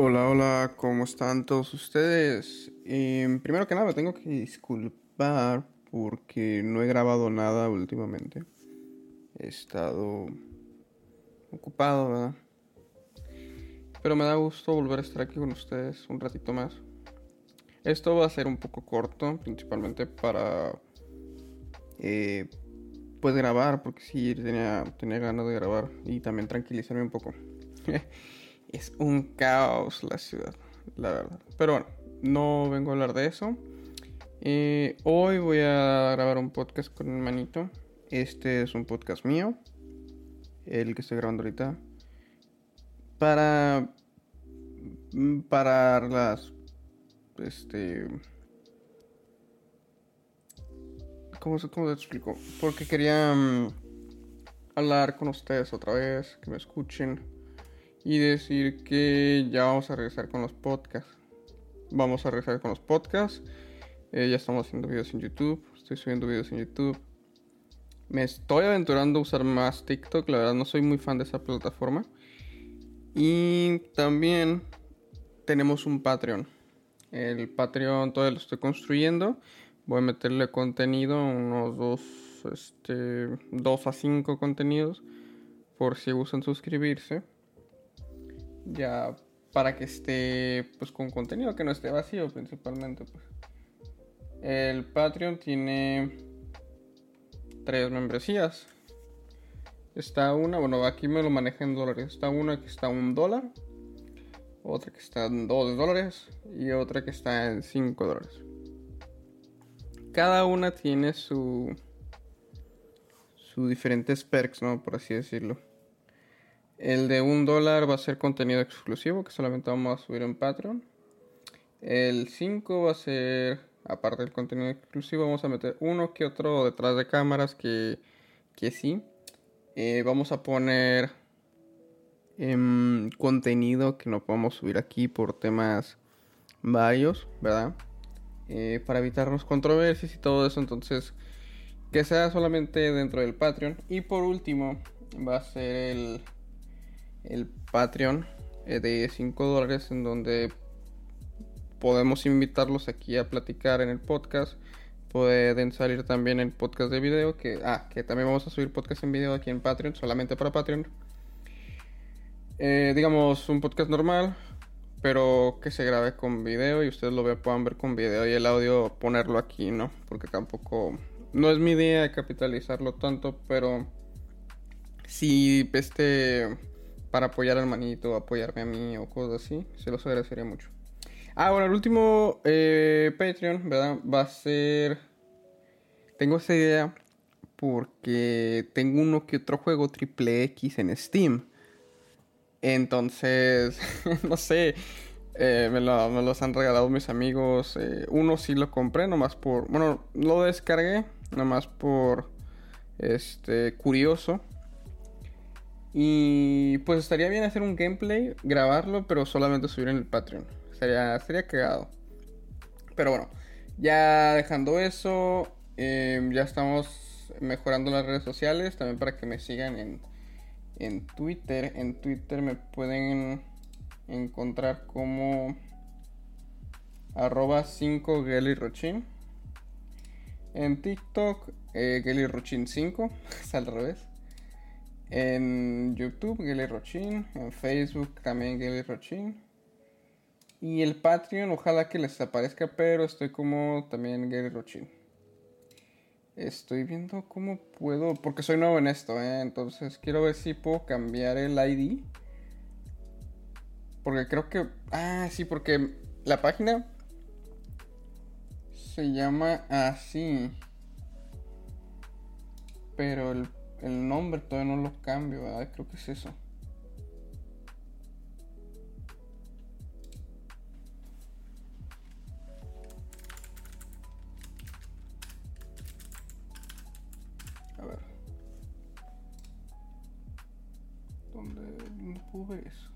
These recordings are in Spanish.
Hola, hola, ¿cómo están todos ustedes? Em, primero que nada, me tengo que disculpar porque no he grabado nada últimamente. He estado ocupado, ¿verdad? Pero me da gusto volver a estar aquí con ustedes un ratito más. Esto va a ser un poco corto, principalmente para eh, pues grabar, porque sí tenía, tenía ganas de grabar y también tranquilizarme un poco. es un caos la ciudad, la verdad. Pero bueno, no vengo a hablar de eso. Eh, hoy voy a grabar un podcast con mi manito. Este es un podcast mío, el que estoy grabando ahorita. Para. Para las. Este. ¿Cómo, cómo te explico? Porque quería mm, hablar con ustedes otra vez, que me escuchen y decir que ya vamos a regresar con los podcasts. Vamos a regresar con los podcasts. Eh, ya estamos haciendo videos en YouTube. Estoy subiendo videos en YouTube. Me estoy aventurando a usar más TikTok. La verdad no soy muy fan de esa plataforma. Y también tenemos un Patreon. El Patreon todavía lo estoy construyendo. Voy a meterle contenido, unos dos, este, dos a cinco contenidos. Por si gustan suscribirse ya para que esté pues con contenido que no esté vacío principalmente pues. el Patreon tiene tres membresías. Está una bueno aquí me lo maneja en dólares. Está una que está un dólar otra que está en dos dólares y otra que está en cinco dólares. Cada una tiene su sus diferentes perks no por así decirlo el de un dólar va a ser contenido exclusivo que solamente vamos a subir en Patreon. El 5 va a ser, aparte del contenido exclusivo, vamos a meter uno que otro detrás de cámaras que, que sí. Eh, vamos a poner em, contenido que no podemos subir aquí por temas varios, ¿verdad? Eh, para evitarnos controversias y todo eso. Entonces, que sea solamente dentro del Patreon. Y por último, va a ser el el Patreon eh, de 5 dólares en donde podemos invitarlos aquí a platicar en el podcast. Pueden salir también en podcast de video, que, ah, que también vamos a subir podcast en video aquí en Patreon, solamente para Patreon. Eh, digamos, un podcast normal, pero que se grabe con video y ustedes lo puedan ver con video y el audio ponerlo aquí, ¿no? Porque tampoco, no es mi idea capitalizarlo tanto, pero si este para apoyar al manito, apoyarme a mí o cosas así, se los agradecería mucho. Ah, bueno, el último eh, Patreon, ¿verdad? Va a ser... Tengo esa idea porque tengo uno que otro juego triple X en Steam. Entonces, no sé, eh, me, los han regalado mis amigos. Eh, uno sí lo compré, nomás por... Bueno, lo descargué, nomás por... Este, curioso. Y pues estaría bien hacer un gameplay, grabarlo, pero solamente subir en el Patreon. Sería, sería cagado. Pero bueno, ya dejando eso, em, ya estamos mejorando las redes sociales. También para que me sigan en, en Twitter. En Twitter me pueden encontrar como arroba 5 Rochin. En TikTok, eh, 5, es al revés. En YouTube, Geli Rochin. En Facebook también Geli Rochin. Y el Patreon, ojalá que les aparezca, pero estoy como también Gary Rochin. Estoy viendo cómo puedo, porque soy nuevo en esto, ¿eh? entonces quiero ver si puedo cambiar el ID. Porque creo que... Ah, sí, porque la página se llama así. Pero el el nombre todavía no lo cambio, ¿verdad? Creo que es eso. A ver. ¿Dónde, dónde puedo eso?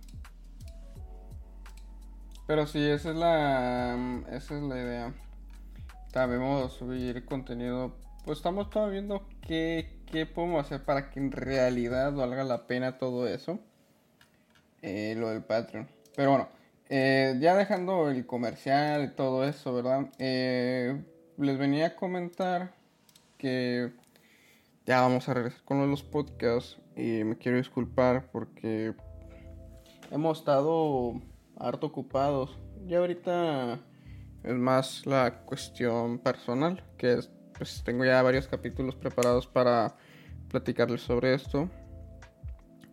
Pero sí, esa es la. Esa es la idea. También vamos a subir contenido. Pues estamos todavía viendo qué qué podemos hacer para que en realidad valga la pena todo eso. Eh, lo del Patreon. Pero bueno, eh, ya dejando el comercial y todo eso, ¿verdad? Eh, les venía a comentar que ya vamos a regresar con los podcasts y me quiero disculpar porque hemos estado harto ocupados. Y ahorita es más la cuestión personal, que es, pues tengo ya varios capítulos preparados para platicarles sobre esto.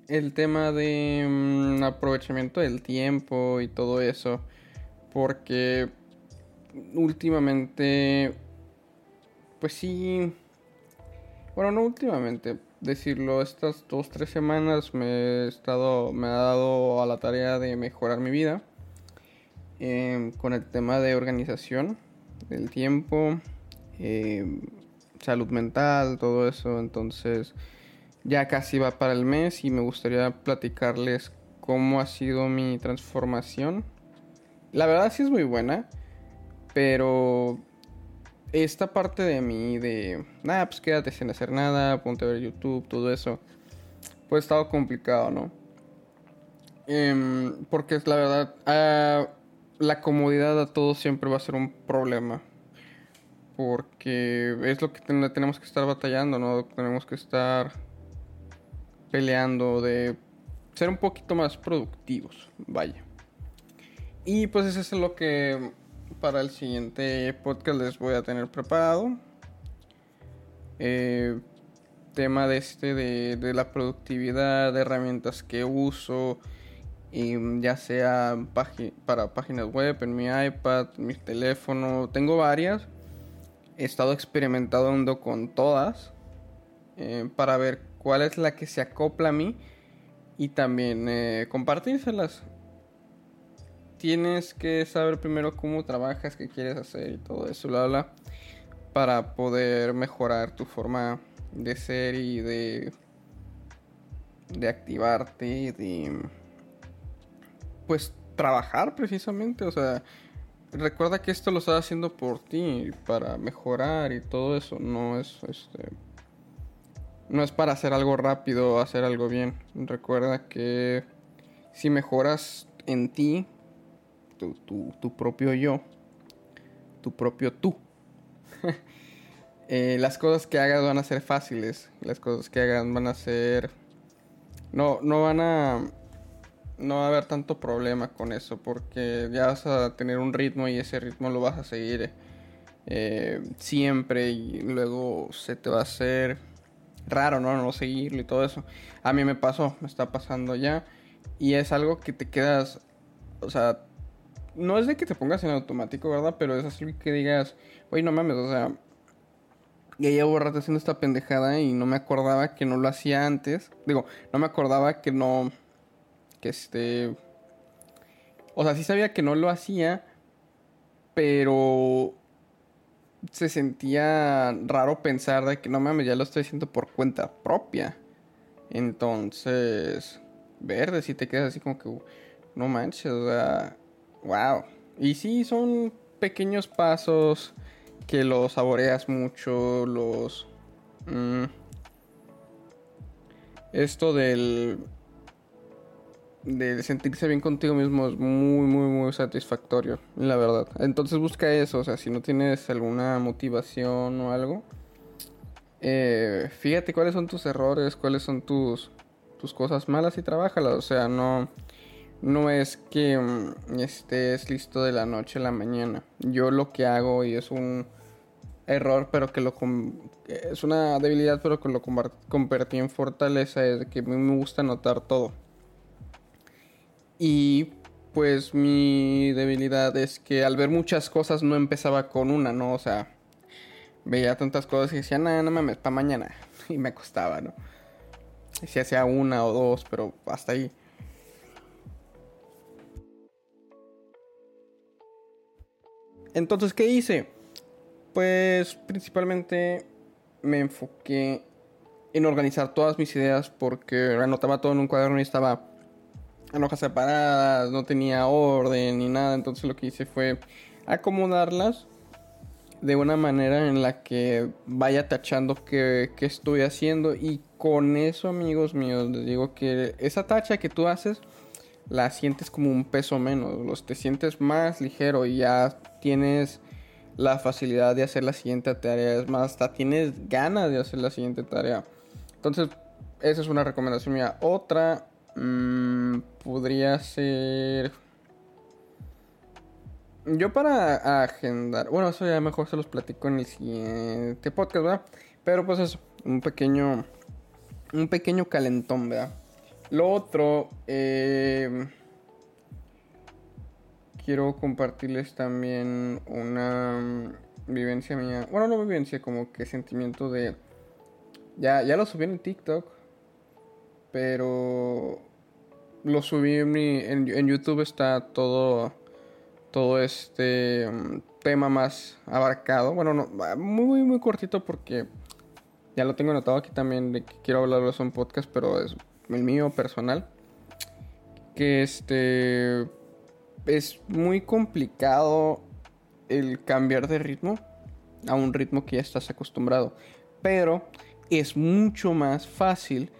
El tema de mm, aprovechamiento del tiempo y todo eso, porque últimamente, pues sí, bueno, no últimamente, decirlo, estas dos, tres semanas me he estado, me ha dado a la tarea de mejorar mi vida em, con el tema de organización del tiempo, em, salud mental, todo eso, entonces ya casi va para el mes y me gustaría platicarles cómo ha sido mi transformación. La verdad sí es muy buena, pero esta parte de mí de, nada, pues quédate sin hacer nada, ponte a ver YouTube, todo eso, pues ha estado complicado, ¿no? Em, porque es la verdad, ah, la comodidad a todos siempre va a ser un problema. Porque es lo que tenemos que estar batallando, ¿no? Tenemos que estar peleando de ser un poquito más productivos, vaya. Y pues eso es lo que para el siguiente podcast les voy a tener preparado. Eh, tema de este de, la productividad, de herramientas que uso, ya sea para páginas web, en mi iPad, mi teléfono, tengo varias. He estado experimentando con todas eh, para ver cuál es la que se acopla a mí y también eh, compartírselas. Tienes que saber primero cómo trabajas, qué quieres hacer y todo eso, bla, bla, para poder mejorar tu forma de ser y de, de activarte, de, pues, trabajar precisamente, o sea, recuerda que esto lo estás haciendo por ti, para mejorar y todo eso, no es, este, no es para hacer algo rápido o hacer algo bien. Recuerda que si mejoras en ti, tu, propio yo, tu propio tú. Eh, las cosas que hagas van a ser fáciles, las cosas que hagas van a ser... No, no van a... No va a haber tanto problema con eso porque ya vas a tener un ritmo y ese ritmo lo vas a seguir eh, siempre y luego se te va a hacer raro, ¿no? No seguirlo y todo eso. A mí me pasó, me está pasando ya y es algo que te quedas, o sea, no es de que te pongas en automático, ¿verdad? Pero es así que digas, oye, no mames, o sea, ya llevo rato haciendo esta pendejada y no me acordaba que no lo hacía antes. Digo, no me acordaba que no, que este... O sea, sí sabía que no lo hacía, pero se sentía raro pensar de que no mames, ya lo estoy haciendo por cuenta propia. Entonces, verde, si te quedas así como que, no manches, o sea, Wow. Y sí, son pequeños pasos que los saboreas mucho, los... Mm, esto del... De sentirse bien contigo mismo es muy, muy, muy satisfactorio, la verdad. Entonces busca eso, o sea, si no tienes alguna motivación o algo, eh, fíjate cuáles son tus errores, cuáles son tus, tus cosas malas y trabájalas. O sea, no no es que mm, estés listo de la noche a la mañana. Yo lo que hago y es un error, pero que lo es una debilidad, pero que lo convertí en fortaleza es que a mí me gusta anotar todo. Y pues mi debilidad es que al ver muchas cosas no empezaba con una, ¿no? O sea, veía tantas cosas y decía, nada, no mames, para mañana. Y me costaba, ¿no? Si hacía una o dos, pero hasta ahí. Entonces, ¿qué hice? Pues principalmente me enfoqué en organizar todas mis ideas porque anotaba todo en un cuaderno y estaba en hojas separadas, no tenía orden ni nada. Entonces lo que hice fue acomodarlas de una manera en la que vaya tachando qué, estoy haciendo. Y con eso, amigos míos, les digo que esa tacha que tú haces la sientes como un peso menos, los te sientes más ligero y ya tienes la facilidad de hacer la siguiente tarea, es más, hasta tienes ganas de hacer la siguiente tarea. Entonces, esa es una recomendación mía. Otra mmm, podría ser yo para agendar, bueno, eso ya mejor se los platico en el siguiente podcast, ¿verdad? Pero pues eso, un pequeño, un pequeño calentón, ¿verdad? Lo otro, eh, quiero compartirles también una vivencia mía, bueno, no vivencia, como que sentimiento de, ya, ya lo subí en TikTok, pero lo subí en, mi, en YouTube, está todo todo este mm, tema más abarcado. Bueno, no, muy, muy cortito porque ya lo tengo anotado aquí también de que quiero hablarlo en podcast, pero es el mío personal. Que este es muy complicado el cambiar de ritmo a un ritmo que ya estás acostumbrado. Pero es mucho más fácil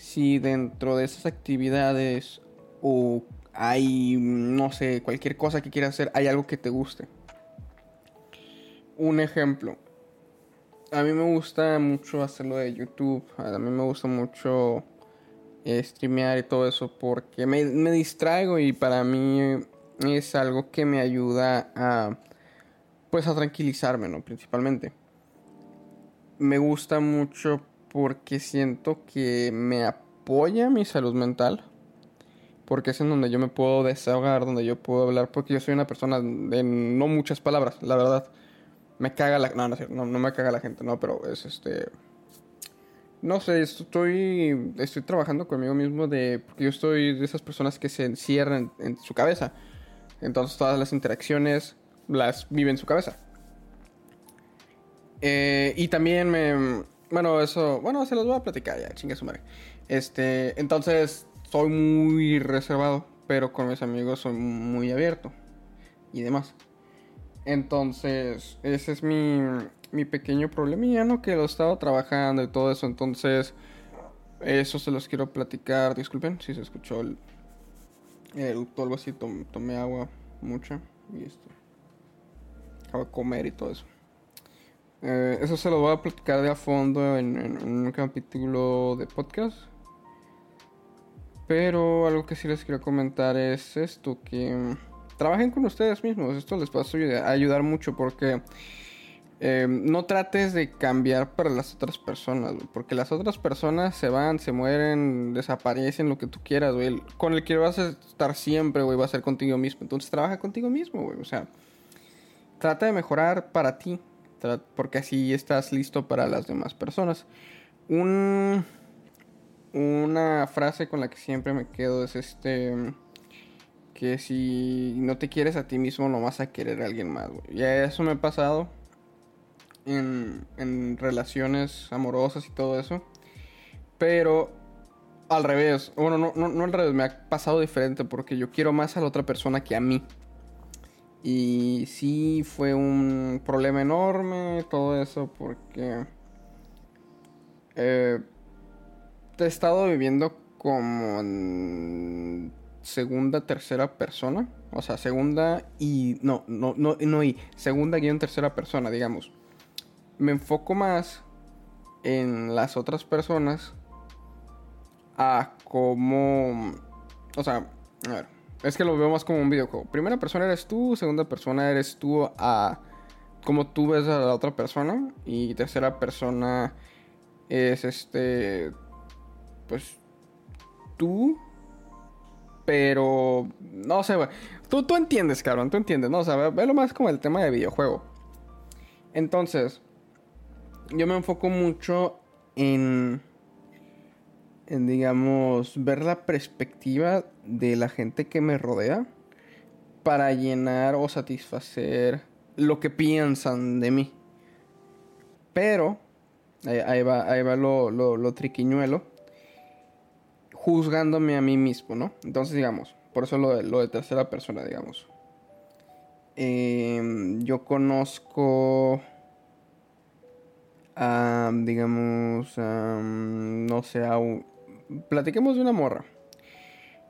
si dentro de esas actividades o hay, no sé, cualquier cosa que quieras hacer, hay algo que te guste. Un ejemplo. A mí me gusta mucho hacerlo de YouTube. A mí me gusta mucho eh, streamear y todo eso porque me, me distraigo y para mí es algo que me ayuda a, pues, a tranquilizarme, ¿no? Principalmente. Me gusta mucho porque siento que me apoya mi salud mental porque es en donde yo me puedo desahogar, donde yo puedo hablar, porque yo soy una persona de no muchas palabras, la verdad. Me caga la... No, no, no, no me caga la gente, no, pero es este... No sé, estoy, estoy trabajando conmigo mismo de... Porque yo estoy de esas personas que se encierran en su cabeza. Entonces todas las interacciones las vive en su cabeza. Eh, y también me... Bueno, eso... Bueno, se los voy a platicar ya, chingue su madre. Este... Entonces soy muy reservado, pero con mis amigos soy muy abierto y demás. Entonces, ese es mi, mi pequeño problemilla, ¿no? Que lo he estado trabajando y todo eso. Entonces, eso se los quiero platicar. Disculpen si se escuchó el, el algo así. tomé agua mucha y esto. Acabo de comer y todo eso. Eh, eso se lo voy a platicar de a fondo en un capítulo de podcast. Pero algo que sí les quiero comentar es esto, que mm, trabajen con ustedes mismos. Esto les va a ayudar mucho porque eh, no trates de cambiar para las otras personas, porque las otras personas se van, se mueren, desaparecen, lo que tú quieras. Con el que vas a estar siempre, güey, va a ser contigo mismo. Entonces trabaja contigo mismo, güey. O sea, trata de mejorar para ti, porque así estás listo para las demás personas. Un una frase con la que siempre me quedo es este que si no te quieres a ti mismo no vas a querer a alguien más, güey. Ya eso me ha pasado en, en relaciones amorosas y todo eso. Pero al revés, bueno, no, no, no al revés, me ha pasado diferente porque yo quiero más a la otra persona que a mí. Y sí fue un problema enorme todo eso porque... Eh, he estado viviendo como en segunda, tercera persona. O sea, segunda y. No, no, no, no y. Segunda guion tercera persona, digamos. Me enfoco más en las otras personas a como. O sea, a ver. Es que lo veo más como un videojuego. Primera persona eres tú, segunda persona eres tú a. Como tú ves a la otra persona. Y tercera persona es este pues tú, pero no sé, tú, tú entiendes, cabrón, tú entiendes, ¿no? O sea, lo más como el tema de videojuego. Entonces, yo me enfoco mucho en, digamos, ver la perspectiva de la gente que me rodea para llenar o satisfacer lo que piensan de mí. Pero, ahí, va, ahí va lo, lo, lo triquiñuelo juzgándome a mí mismo, ¿no? Entonces, digamos, por eso lo de, lo de tercera persona, digamos. Em, yo conozco, a, digamos, no sé, platiquemos de una morra.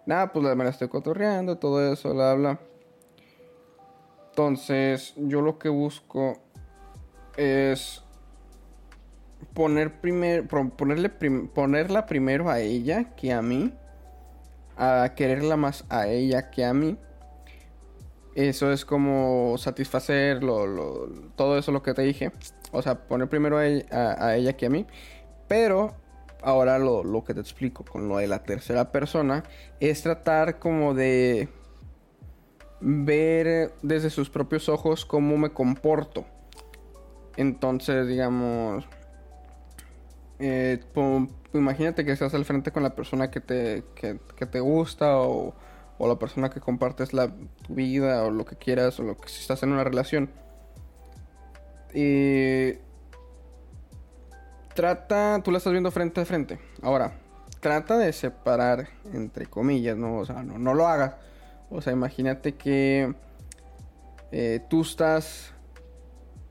nada, pues me la estoy cotorreando, todo eso, bla, bla. Entonces, yo lo que busco es poner primer, ponerle ponerla primero a ella que a mí, a quererla más a ella que a mí. Eso es como satisfacer todo eso lo que te dije. O sea, poner primero a ella, que a mí. Pero ahora lo, lo, que te explico con lo de la tercera persona es tratar como de ver desde sus propios ojos cómo me comporto. Entonces, digamos, eh, imagínate que estás al frente con la persona que te, que, te gusta o, o, la persona que compartes la, tu vida o lo que quieras o lo que si estás en una relación. Y trata, tú la estás viendo frente a frente. Ahora, trata de separar, entre comillas, ¿no? O sea, no, lo hagas. O sea, imagínate que eh, tú estás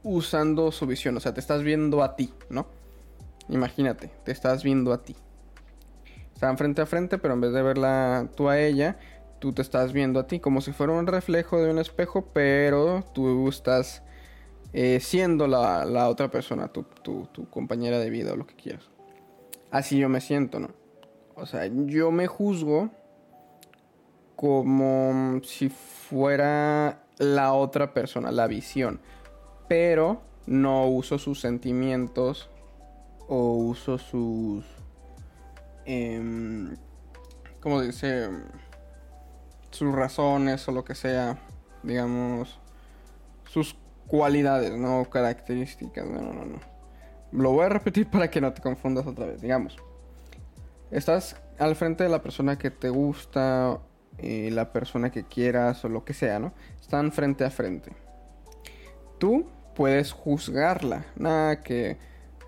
usando su visión, o sea, te estás viendo a ti, ¿no? Imagínate, te estás viendo a ti. Están frente a frente, pero en vez de verla tú a ella, tú te estás viendo a ti como si fuera un reflejo de un espejo, pero tú estás eh, siendo la, otra persona, tu, tu, compañera de vida o lo que quieras. Así yo me siento, ¿no? O sea, yo me juzgo como si fuera la otra persona, la visión, pero no uso sus sentimientos o uso sus... Eh, ¿Cómo dice? Sus razones o lo que sea, digamos, sus cualidades, no características, no, no, no. Lo voy a repetir para que no te confundas otra vez, digamos. Estás al frente de la persona que te gusta, eh, la persona que quieras o lo que sea, ¿no? Están frente a frente. Tú puedes juzgarla, nada que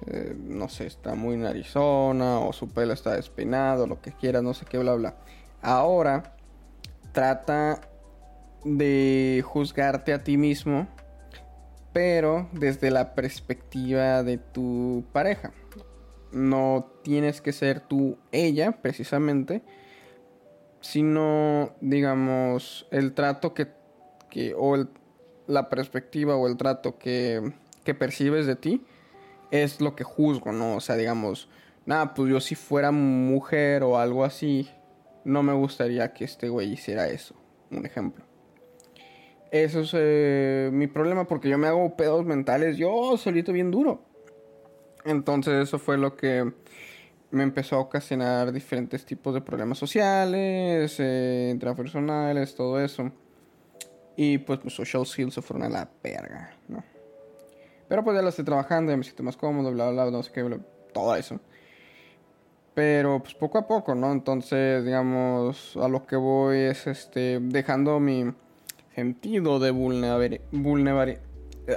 eh, no sé, está muy narizona o su pelo está despeinado, lo que quiera, no sé qué, bla, bla. Ahora trata de juzgarte a ti mismo, pero desde la perspectiva de tu pareja. No tienes que ser tú ella, precisamente, sino, digamos, el trato que, que o la perspectiva o el trato que, que percibes de ti es lo que juzgo, ¿no? O sea, digamos, nada, pues yo si fuera mujer o algo así, no me gustaría que este güey hiciera eso. Un ejemplo. Eso es eh, mi problema porque yo me hago pedos mentales yo solito bien duro. Entonces eso fue lo que me empezó a ocasionar diferentes tipos de problemas sociales, eh, intrapersonales, todo eso. Y pues mis social skills se fueron a la verga, ¿no? Pero pues ya lo estoy trabajando, ya me siento más cómodo, bla, bla, bla, no sé qué, todo eso. Pero pues poco a poco, ¿no? Entonces, digamos, a lo que voy es este dejando mi sentido de eh,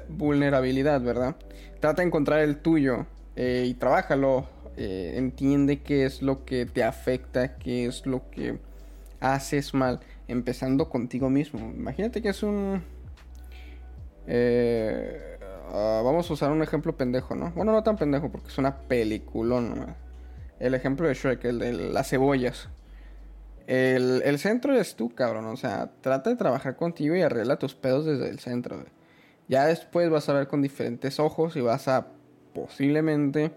vulnerabilidad, ¿verdad? Trata de encontrar el tuyo eh, y trabájalo. Eh, entiende qué es lo que te afecta, qué es lo que haces mal, empezando contigo mismo. Imagínate que es un... Eh, Ah, vamos a usar un ejemplo pendejo, ¿no? Bueno, no tan pendejo porque es una peliculón. El ejemplo de Shrek, el de las cebollas. El, centro es tú, cabrón. O sea, trata de trabajar contigo y arregla tus pedos desde el centro. Ya después vas a ver con diferentes ojos y vas a posiblemente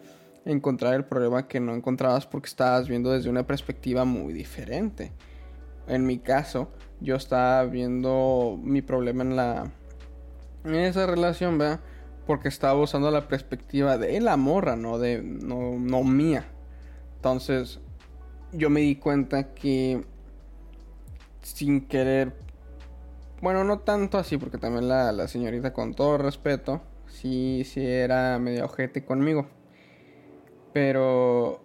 encontrar el problema que no encontrabas porque estabas viendo desde una perspectiva muy diferente. En mi caso, yo estaba viendo mi problema en la en esa relación, ¿verdad? porque estaba usando la perspectiva de la morra, no de no, no mía. Entonces, yo me di cuenta que sin querer, bueno, no tanto así, porque también la, la señorita, con todo respeto, sí, sí era medio ojete conmigo. Pero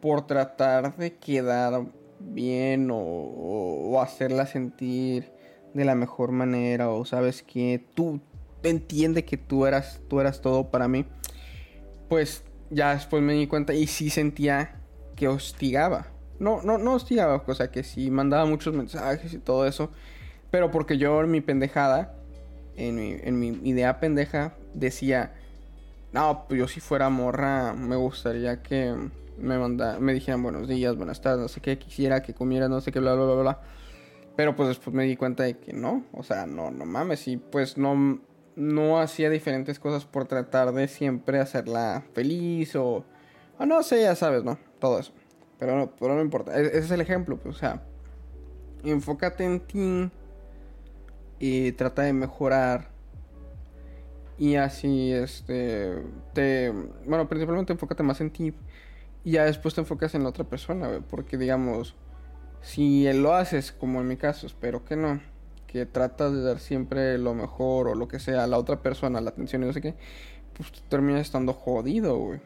por tratar de quedar bien o, o, hacerla sentir de la mejor manera, o sabes que tú, entiende que tú eras, tú eras todo para mí, pues ya después me di cuenta y sí sentía que hostigaba. No, no, no hostigaba, o sea que sí mandaba muchos mensajes y todo eso, pero porque yo en mi pendejada, en mi, en mi idea pendeja, decía, no, pues yo si fuera morra me gustaría que me manda, me dijeran buenos días, buenas tardes, no sé qué, quisiera que comiera, no sé qué, bla, bla, bla, bla. Pero pues después me di cuenta de que no, o sea, no, no mames, y pues no, no hacía diferentes cosas por tratar de siempre hacerla feliz o, o no sé, ya sabes, ¿no? Todo eso. Pero no, pero no importa, e-, ese es el ejemplo, pues, o sea, enfócate en ti y trata de mejorar y así este te bueno principalmente enfócate más en ti y ya después te enfocas en la otra persona porque digamos si lo haces como en mi caso espero que no que tratas de dar siempre lo mejor o lo que sea a la otra persona la atención y no sé qué pues terminas estando jodido güey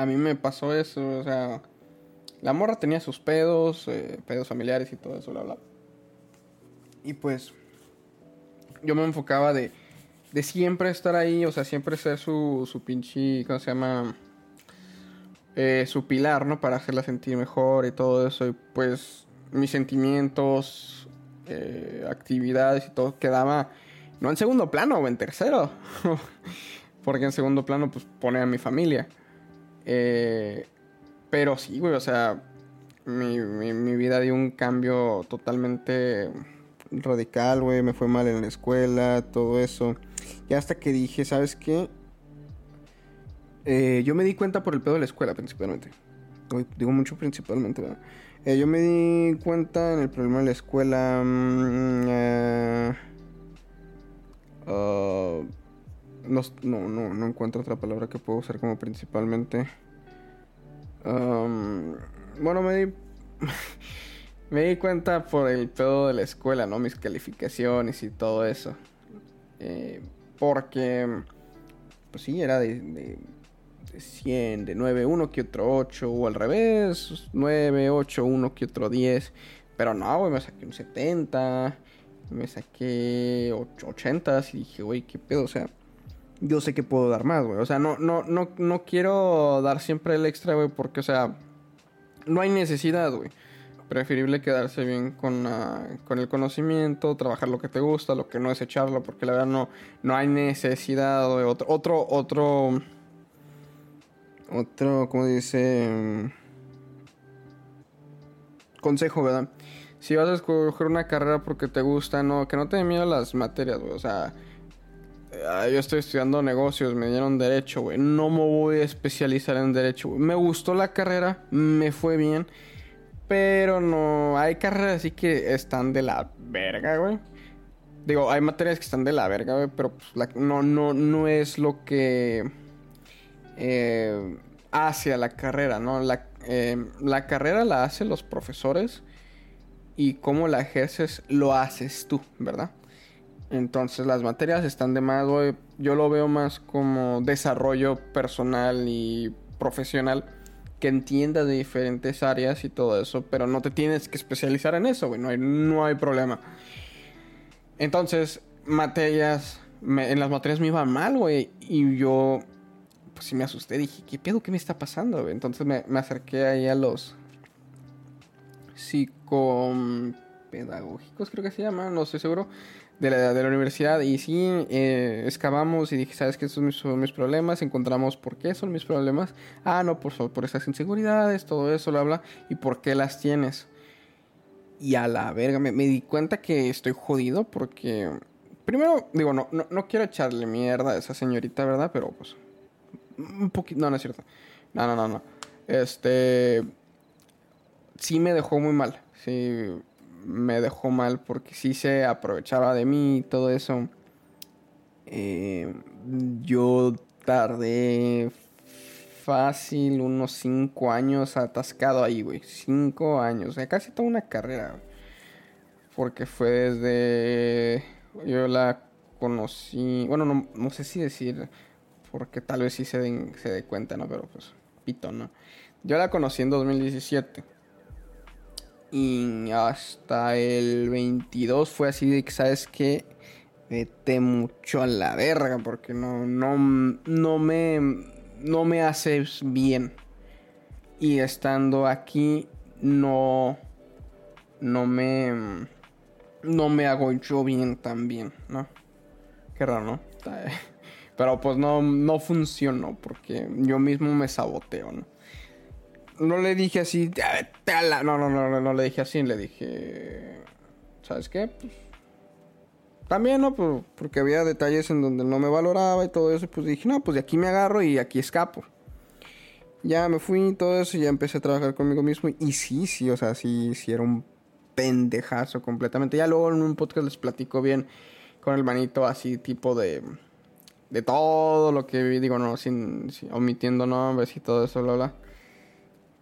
a mí me pasó eso o sea la morra tenía sus pedos eh, pedos familiares y todo eso bla bla y pues yo me enfocaba de, de siempre estar ahí, o sea, siempre ser su, su pinche, ¿cómo se llama? Eh, su pilar, ¿no? Para hacerla sentir mejor y todo eso. Y pues mis sentimientos, eh, actividades y todo quedaba, no en segundo plano o en tercero. Porque en segundo plano, pues pone a mi familia. Eh, pero sí, güey, o sea, mi, mi, vida dio un cambio totalmente radical, güey, me fue mal en la escuela, todo eso. Y hasta que dije, ¿sabes qué? Eh, yo me di cuenta por el pedo de la escuela, principalmente. digo mucho principalmente, ¿verdad? Eh, yo me di cuenta en el problema de la escuela. Mm, eh, no, no, no, encuentro otra palabra que puedo usar como principalmente. bueno, me di. Me di cuenta por el pedo de la escuela, ¿no? Mis calificaciones y todo eso. Eh, porque, pues sí, era de, de, 100, de 9, uno que otro 8, o al revés, 9, 8, uno que otro 10. Pero no, güey, me saqué un 70, me saqué 8, 80 y dije, güey, qué pedo, o sea, yo sé que puedo dar más, güey. O sea, no, no, no, no quiero dar siempre el extra, güey, porque, o sea, no hay necesidad, güey preferible quedarse bien con, con el conocimiento, trabajar lo que te gusta, lo que no es echarlo, porque la verdad no, no hay necesidad de otro, otro, otro, otro, como dice, consejo, ¿verdad? Si vas a escoger una carrera porque te gusta, no, que no te dé miedo las materias, güey, o sea, eh, yo estoy estudiando negocios, me dieron derecho, güey, no me voy a especializar en derecho, Me gustó la carrera, me fue bien pero no, hay carreras así que están de la verga, güey. Digo, hay materias que están de la verga, güey, pero pues, no, no, no es lo que eh, hace a la carrera, ¿no? La, eh, la carrera la hacen los profesores y cómo la ejerces lo haces tú, ¿verdad? Entonces las materias están de más, güey. Yo lo veo más como desarrollo personal y profesional que entiendas de diferentes áreas y todo eso, pero no te tienes que especializar en eso, güey, no hay, no hay problema. Entonces, materias, en las materias me iban mal, güey, y yo, pues sí me asusté, dije, ¿qué pedo? ¿Qué me está pasando, güey? Entonces me, me acerqué ahí a los psicopedagógicos, creo que se llama, no estoy seguro, de la, de la universidad y sí, eh, excavamos y dije, ¿sabes qué? Son mis, problemas, encontramos por qué son mis problemas. Ah, no, por, por esas inseguridades, todo eso, bla, bla, y por qué las tienes. Y a la verga, me, di cuenta que estoy jodido porque, primero, digo, no, no, no quiero echarle mierda a esa señorita, ¿verdad? Pero pues, un poquito, no, no es cierto. No, no, no, no. Este, sí me dejó muy mal, sí me dejó mal porque sí se aprovechaba de mí y todo eso. Eh, yo tardé fácil unos 5 años atascado ahí, güey. 5 años, o casi toda una carrera. Porque fue desde... Yo la conocí... Bueno, no, no sé si decir... Porque tal vez sí se, den, se dé cuenta, ¿no? Pero pues, pito, ¿no? Yo la conocí en 2017 y hasta el 22 fue así de que, ¿sabes que Vete mucho a la verga porque no, no, no me, no me haces bien. Y estando aquí, no, no me, no me hago yo bien también, ¿no? Qué raro, ¿no? Pero pues no, no funcionó porque yo mismo me saboteo, ¿no? No le dije así, no, no, no, no, no le dije así, le dije, ¿sabes qué? Pues, también, ¿no? Pues, porque había detalles en donde no me valoraba y todo eso, pues dije, no, pues de aquí me agarro y aquí escapo. Ya me fui y todo eso y ya empecé a trabajar conmigo mismo. Y sí, sí, o sea, sí, sí era un pendejazo completamente. Ya luego en un podcast les platico bien con el manito así tipo de de todo lo que vi, digo, no, sin, omitiendo nombres y todo eso, bla.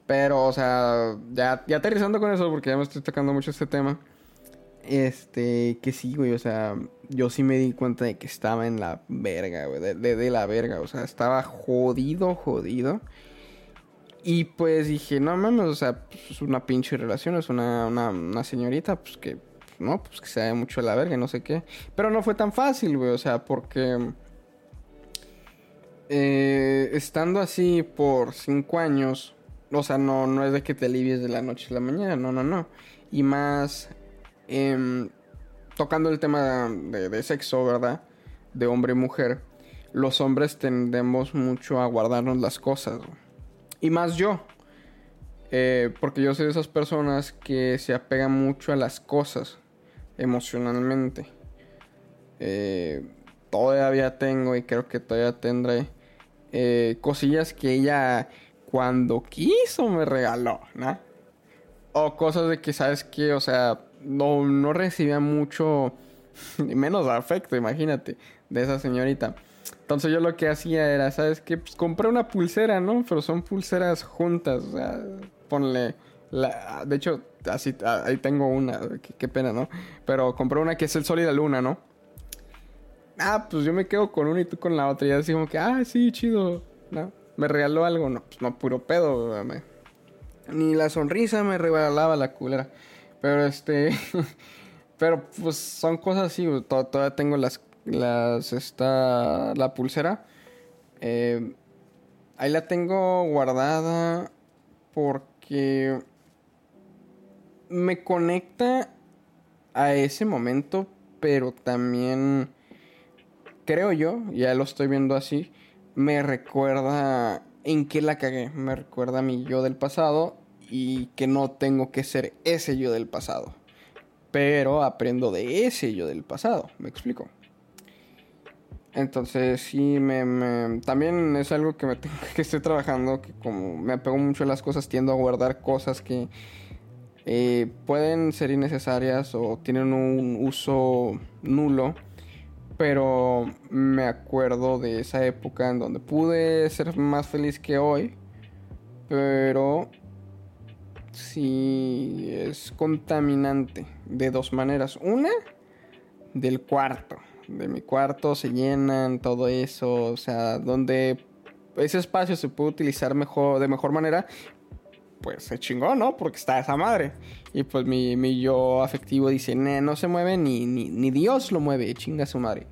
Pero, o sea, ya, ya aterrizando con eso, porque ya me estoy tocando mucho este tema. Este, que sí, güey, o sea, yo sí me di cuenta de que estaba en la verga, güey, de, la verga, o sea, estaba jodido, jodido. Y pues dije, no mames, o sea, pues, es una pinche relación, es una, una, una señorita, pues que, no, pues que se ve mucho la verga, no sé qué. Pero no fue tan fácil, güey, o sea, porque eh, estando así por cinco años, o sea, no, no es de que te alivies de la noche a la mañana, no, no, no. Y más em, tocando el tema de, sexo, ¿verdad? De hombre y mujer, los hombres tendemos mucho a guardarnos las cosas. Y más yo. Eh, porque yo soy de esas personas que se apegan mucho a las cosas emocionalmente. Eh, todavía tengo y creo que todavía tendré eh, cosillas que ella cuando quiso me regaló, ¿no? O cosas de que, ¿sabes qué? O sea, no, no recibía mucho, ni menos afecto, imagínate, de esa señorita. Entonces yo lo que hacía era, ¿sabes qué? Pues compré una pulsera, ¿no? Pero son pulseras juntas, o sea, ponle... La, de hecho, así, ahí tengo una, qué, qué, pena, ¿no? Pero compré una que es el sol y la luna, ¿no? ah, pues yo me quedo con una y tú con la otra. Y así como que, ah, sí, chido. ¿No? Me regaló algo, no, pues no, puro pedo, Ni la sonrisa me regalaba la culera. Pero este. pero pues son cosas así, todavía tengo las. Las. Esta. La pulsera. Eh, ahí la tengo guardada. Porque. Me conecta a ese momento. Pero también creo yo, ya lo estoy viendo así, me recuerda en qué la cagué. Me recuerda a mi yo del pasado y que no tengo que ser ese yo del pasado. Pero aprendo de ese yo del pasado, me explico. Entonces sí, me, también es algo que, me que estoy trabajando, que como me apego mucho a las cosas, tiendo a guardar cosas que eh, pueden ser innecesarias o tienen un uso nulo pero me acuerdo de esa época en donde pude ser más feliz que hoy. Pero sí es contaminante de dos maneras. Una, del cuarto. De mi cuarto se llenan todo eso. O sea, donde ese espacio se puede utilizar mejor, de mejor manera. Pues se chingó, ¿no? Porque está esa madre. Y pues mi, mi yo afectivo dice, no se mueve ni, ni, Dios lo mueve, chinga su madre.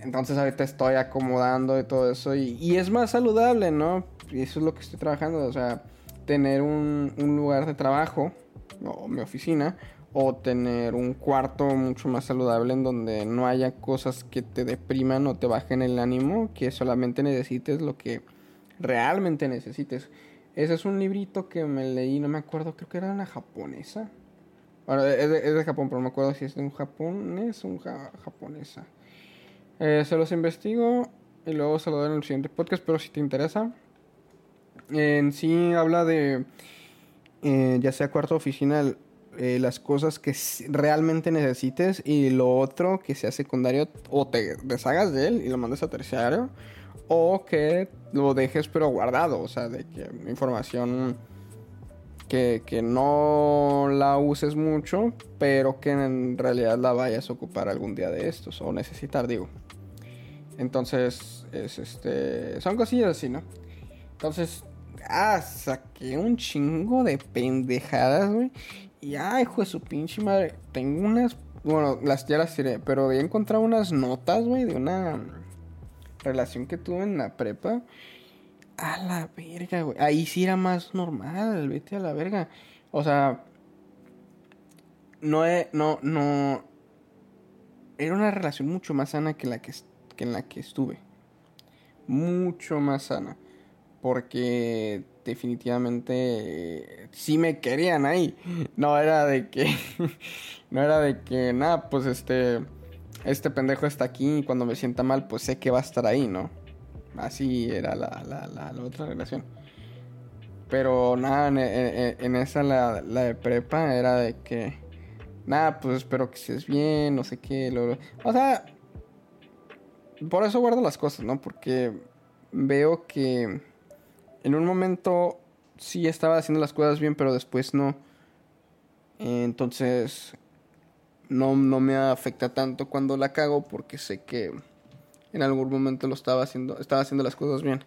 Entonces ahorita estoy acomodando y todo eso. Y, es más saludable, ¿no? Y eso es lo que estoy trabajando. O sea, tener un, un lugar de trabajo, o mi oficina, o tener un cuarto mucho más saludable en donde no haya cosas que te depriman o te bajen el ánimo, que solamente necesites lo que realmente necesites. Ese es un librito que me leí, no me acuerdo, creo que era una japonesa. Bueno, es de, Japón, pero no me acuerdo si es de un japonés o un japonesa. Eh, se los investigo y luego se lo doy en el siguiente podcast, pero si te interesa. En sí habla de, eh, ya sea cuarto oficina, eh, las cosas que realmente necesites y lo otro que sea secundario o te deshagas de él y lo mandes a terciario o que lo dejes pero guardado, o sea, de que información que, que, no la uses mucho, pero que en realidad la vayas a ocupar algún día de estos, o necesitar, digo. Entonces, es este. Son cosillas así, ¿no? Entonces, ah, saqué un chingo de pendejadas, güey. Y ay, hijo de su pinche madre. Tengo unas. Bueno, las ya las tiré, pero había encontrado unas notas, güey, de una relación que tuve en la prepa. A la verga, güey. Ahí sí era más normal, vete a la verga. O sea, no, no, no. Era una relación mucho más sana que la que, que en la que estuve. Mucho más sana. Porque definitivamente sí me querían ahí. No era de que, no era de que, nada, pues este, este pendejo está aquí y cuando me sienta mal, pues sé que va a estar ahí, ¿no? Así era la, la, la, otra relación. Pero nada, en, esa, la, la, de prepa, era de que, nada, pues espero que estés bien, no sé qué. Lo, o sea, por eso guardo las cosas, ¿no? Porque veo que en un momento sí estaba haciendo las cosas bien, pero después no. Entonces, no, no me afecta tanto cuando la cago porque sé que en algún momento lo estaba haciendo, estaba haciendo las cosas bien.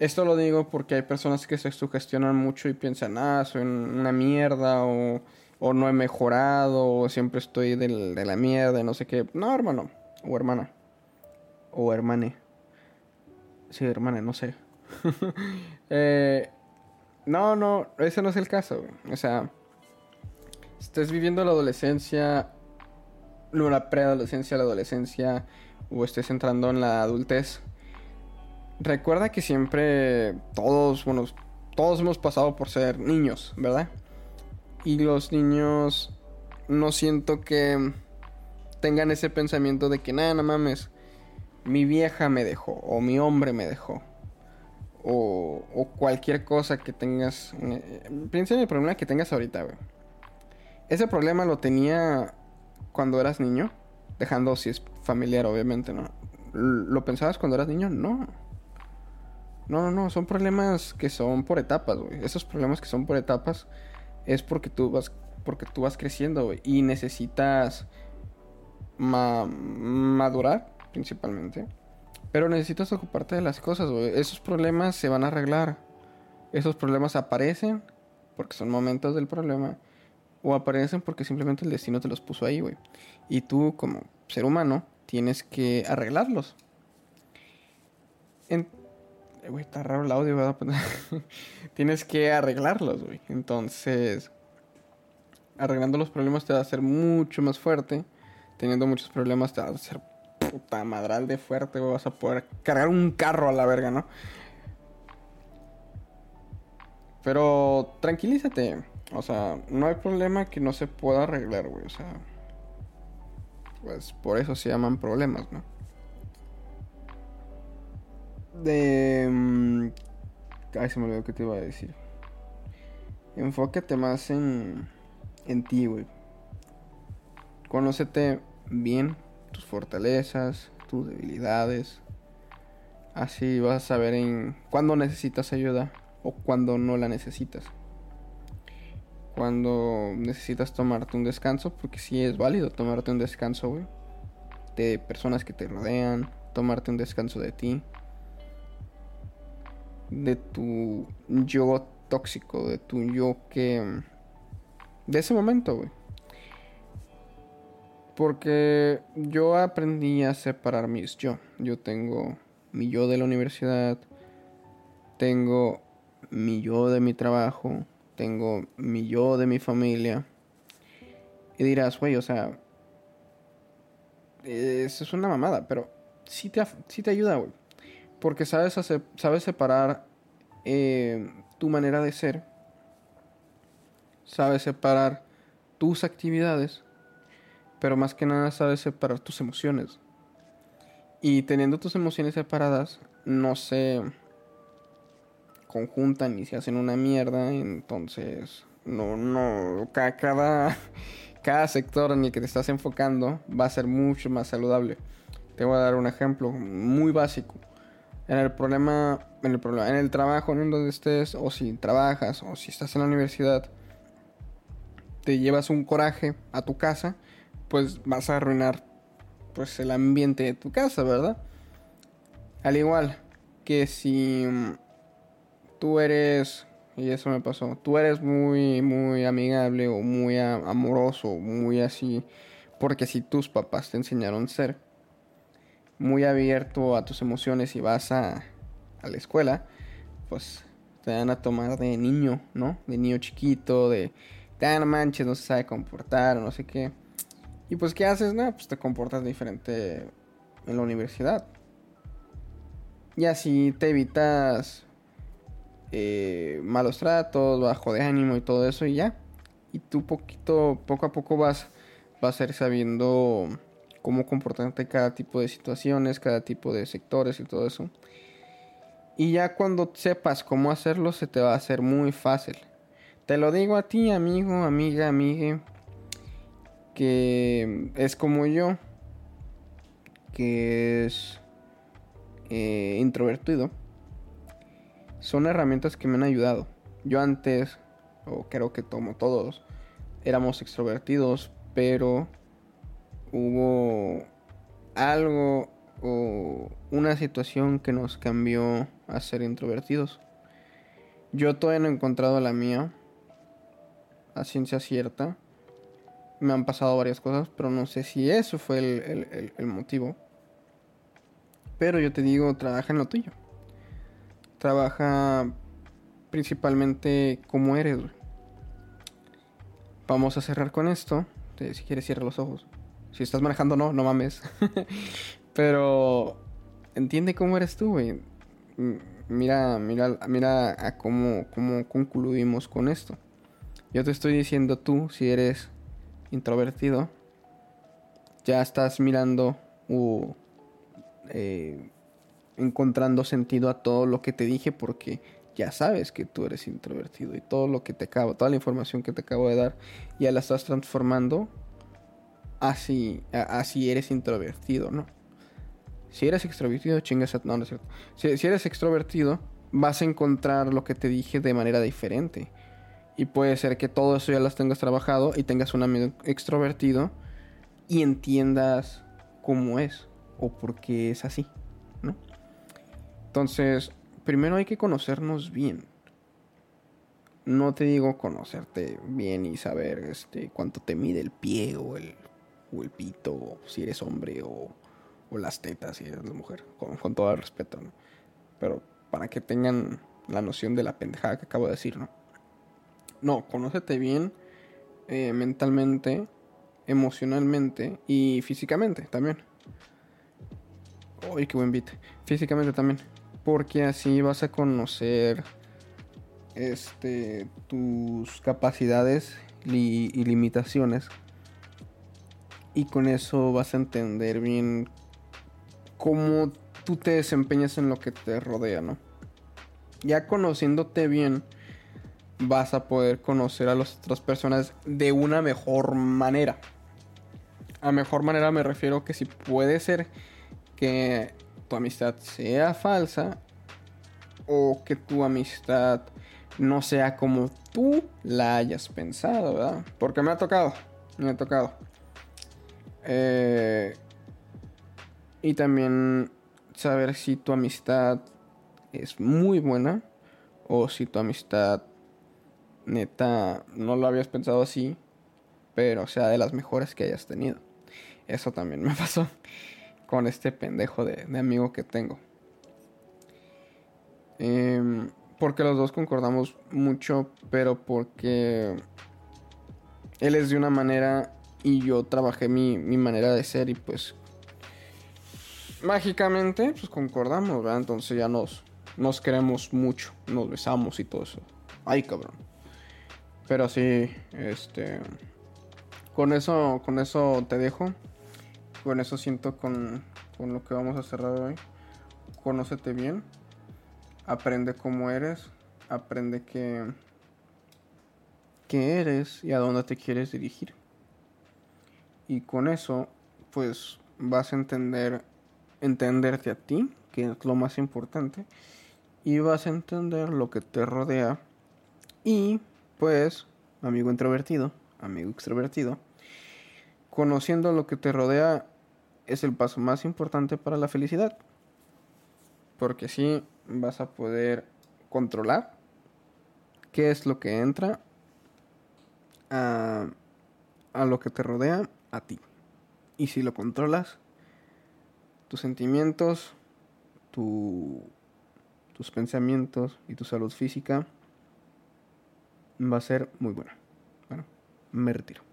Esto lo digo porque hay personas que se sugestionan mucho y piensan, ah, soy una mierda o, o no he mejorado o siempre estoy de la mierda no sé qué. No, hermano o hermana o hermane. Sí, hermana, no sé. eh, no, no, ese no es el caso. O sea, estés viviendo la adolescencia, la preadolescencia, la adolescencia, o estés entrando en la adultez, recuerda que siempre todos, bueno, todos hemos pasado por ser niños, ¿verdad? Y los niños no siento que tengan ese pensamiento de que nada, no mames, mi vieja me dejó o mi hombre me dejó. O, o cualquier cosa que tengas. Eh, piensa en el problema que tengas ahorita, güey. Ese problema lo tenía cuando eras niño. Dejando si es familiar, obviamente, ¿no? ¿Lo pensabas cuando eras niño? No. No, no, no. Son problemas que son por etapas, güey. Esos problemas que son por etapas es porque tú vas, porque tú vas creciendo, güey. Y necesitas madurar principalmente. Pero necesitas ocuparte de las cosas, güey. Esos problemas se van a arreglar. Esos problemas aparecen porque son momentos del problema. O aparecen porque simplemente el destino te los puso ahí, güey. Y tú, como ser humano, tienes que arreglarlos. En... Güey, está raro el audio, ¿verdad? tienes que arreglarlos, güey. Entonces, arreglando los problemas te va a hacer mucho más fuerte. Teniendo muchos problemas te va a hacer puta madral de fuerte, Vas a poder cargar un carro a la verga, ¿no? Pero tranquilízate. O sea, no hay problema que no se pueda arreglar, güey. O sea, pues por eso se llaman problemas, ¿no? De. Mm, ay, se me olvidó que te iba a decir. Enfócate más en. En ti, güey. Conócete bien tus fortalezas, tus debilidades. Así vas a saber en cuándo necesitas ayuda o cuándo no la necesitas. Cuando necesitas tomarte un descanso, porque sí es válido tomarte un descanso, güey. De personas que te rodean, tomarte un descanso de ti. De tu yo tóxico, de tu yo que... De ese momento, güey. Porque yo aprendí a separar mis yo. Yo tengo mi yo de la universidad, tengo mi yo de mi trabajo, tengo mi yo de mi familia. Y dirás, güey, o sea, eso es una mamada, pero sí te, te ayuda, güey. Porque sabes, sabes separar eh, tu manera de ser, sabes separar tus actividades pero más que nada sabes separar tus emociones. Y teniendo tus emociones separadas, no se conjuntan y se hacen una mierda, entonces no, no, cada, cada, cada sector en el que te estás enfocando va a ser mucho más saludable. Te voy a dar un ejemplo muy básico. En el problema, en el problema, en el trabajo en donde estés, o si trabajas, o si estás en la universidad, te llevas un coraje a tu casa pues vas a arruinar pues el ambiente de tu casa, ¿verdad? Al igual que si mm, tú eres y eso me pasó, tú eres muy muy amigable o muy amoroso, muy así porque si tus papás te enseñaron a ser muy abierto a tus emociones y vas a, a la escuela, pues te van a tomar de niño, ¿no? De niño chiquito, de, tan ah, manches, no se sabe comportar, no sé qué. Y pues, ¿qué haces? Pues te comportas diferente en la universidad. Y así te evitas eh, malos tratos, bajo de ánimo y todo eso y ya. Y tú poquito, poco a poco vas, vas a ir sabiendo cómo comportarte cada tipo de situaciones, cada tipo de sectores y todo eso. Y ya cuando sepas cómo hacerlo, se te va a hacer muy fácil. Te lo digo a ti, amigo, amiga, amigue, que es como yo, que es eh, introvertido. Son herramientas que me han ayudado. Yo antes, o creo que tomo todos, éramos extrovertidos, pero hubo algo o una situación que nos cambió a ser introvertidos. Yo todavía no he encontrado la mía a ciencia cierta. Me han pasado varias cosas, pero no sé si eso fue el, motivo. Pero yo te digo, trabaja en lo tuyo. Trabaja principalmente como eres. Vamos a cerrar con esto. Si quieres, cierra los ojos. Si estás manejando, no, no mames. Pero entiende cómo eres tú. Mira, mira, mira a cómo, cómo concluimos con esto. Yo te estoy diciendo tú, si eres introvertido, ya estás mirando o eh, encontrando sentido a todo lo que te dije porque ya sabes que tú eres introvertido y todo lo que te acabo, toda la información que te acabo de dar, ya la estás transformando así, así eres introvertido, ¿no? Si eres extrovertido, chingas a... No, no es cierto. Si, si, eres extrovertido, vas a encontrar lo que te dije de manera diferente. Y puede ser que todo eso ya las tengas trabajado y tengas un amigo extrovertido y entiendas cómo es o por qué es así. Entonces, primero hay que conocernos bien. No te digo conocerte bien y saber este, cuánto te mide el pie o el, o pito, si eres hombre o o las tetas si eres mujer, con, todo el respeto, ¿no? Pero para que tengan la noción de la pendejada que acabo de decir, ¿no? No, conócete bien eh, mentalmente, emocionalmente y físicamente también. Uy, qué buen beat. Físicamente también. Porque así vas a conocer este tus capacidades y limitaciones. Y con eso vas a entender bien cómo tú te desempeñas en lo que te rodea, ¿no? Ya conociéndote bien, vas a poder conocer a las otras personas de una mejor manera. A mejor manera me refiero que si puede ser que tu amistad sea falsa o que tu amistad no sea como tú la hayas pensado, ¿verdad? Porque me ha tocado, me ha tocado. Eh, y también saber si tu amistad es muy buena o si tu amistad neta no lo habías pensado así, pero sea de las mejores que hayas tenido. Eso también me pasó con este pendejo de, amigo que tengo. Em, porque los dos concordamos mucho, pero porque él es de una manera y yo trabajé mi, mi manera de ser y pues mágicamente, pues concordamos, ¿verdad? Entonces ya nos, nos queremos mucho, nos besamos y todo eso. Ay, cabrón. Pero sí, este. Con eso, con eso te dejo. Con eso siento con, con lo que vamos a cerrar hoy. Conócete bien. Aprende cómo eres. Aprende que. que eres y a dónde te quieres dirigir. Y con eso, pues vas a entender entenderte a ti, que es lo más importante, y vas a entender lo que te rodea. Y pues, amigo introvertido, amigo extrovertido, conociendo lo que te rodea es el paso más importante para la felicidad. Porque así vas a poder controlar qué es lo que entra a, a lo que te rodea a ti. Y si lo controlas, tus sentimientos, tus pensamientos y tu salud física va a ser muy buena. Bueno, me retiro.